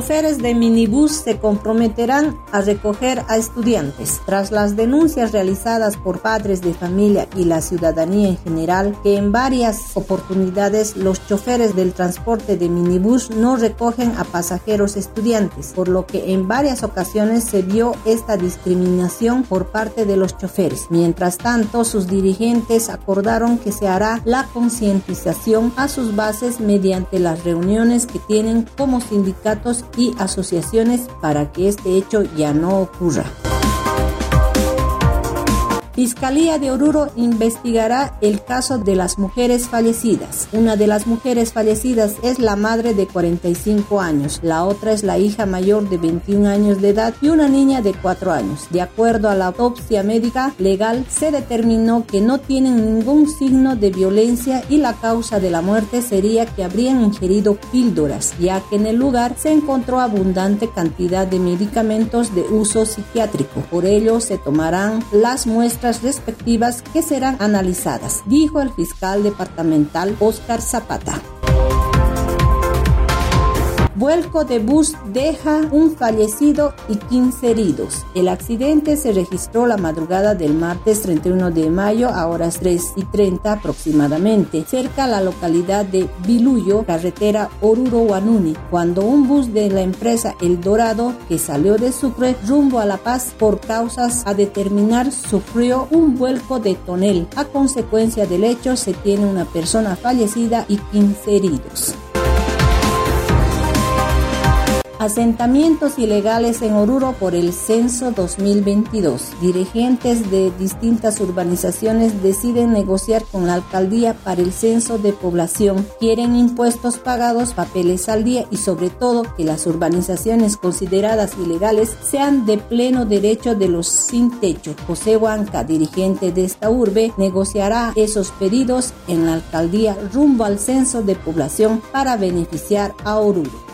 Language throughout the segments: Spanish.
choferes de minibús se comprometerán a recoger a estudiantes. Tras las denuncias realizadas por padres de familia y la ciudadanía en general, que en varias oportunidades los choferes del transporte de minibús no recogen a pasajeros estudiantes, por lo que en varias ocasiones se vio esta discriminación por parte de los choferes. Mientras tanto, sus dirigentes acordaron que se hará la concientización a sus bases mediante las reuniones que tienen como sindicatos y asociaciones para que este hecho ya no ocurra. Fiscalía de Oruro investigará el caso de las mujeres fallecidas. Una de las mujeres fallecidas es la madre de 45 años, la otra es la hija mayor de 21 años de edad y una niña de 4 años. De acuerdo a la autopsia médica legal, se determinó que no tienen ningún signo de violencia y la causa de la muerte sería que habrían ingerido píldoras, ya que en el lugar se encontró abundante cantidad de medicamentos de uso psiquiátrico. Por ello, se tomarán las muestras respectivas que serán analizadas, dijo el fiscal departamental Oscar Zapata. Vuelco de bus deja un fallecido y 15 heridos. El accidente se registró la madrugada del martes 31 de mayo a horas 3 y 30 aproximadamente, cerca a la localidad de Biluyo, carretera Oruro-Guanuni, cuando un bus de la empresa El Dorado, que salió de Sucre rumbo a La Paz por causas a determinar, sufrió un vuelco de tonel. A consecuencia del hecho, se tiene una persona fallecida y 15 heridos. Asentamientos ilegales en Oruro por el censo 2022. Dirigentes de distintas urbanizaciones deciden negociar con la alcaldía para el censo de población. Quieren impuestos pagados, papeles al día y sobre todo que las urbanizaciones consideradas ilegales sean de pleno derecho de los sin techo. José Huanca, dirigente de esta urbe, negociará esos pedidos en la alcaldía rumbo al censo de población para beneficiar a Oruro.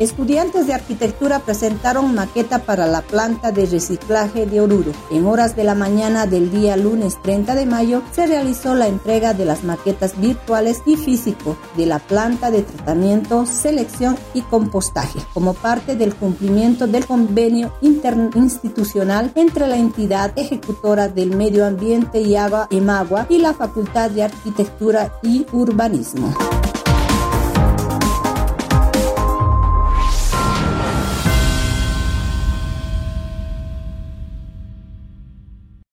Estudiantes de arquitectura presentaron maqueta para la planta de reciclaje de Oruro. En horas de la mañana del día lunes 30 de mayo se realizó la entrega de las maquetas virtuales y físico de la planta de tratamiento, selección y compostaje, como parte del cumplimiento del convenio interinstitucional entre la entidad ejecutora del medio ambiente y agua, EMAGUA, y la Facultad de Arquitectura y Urbanismo.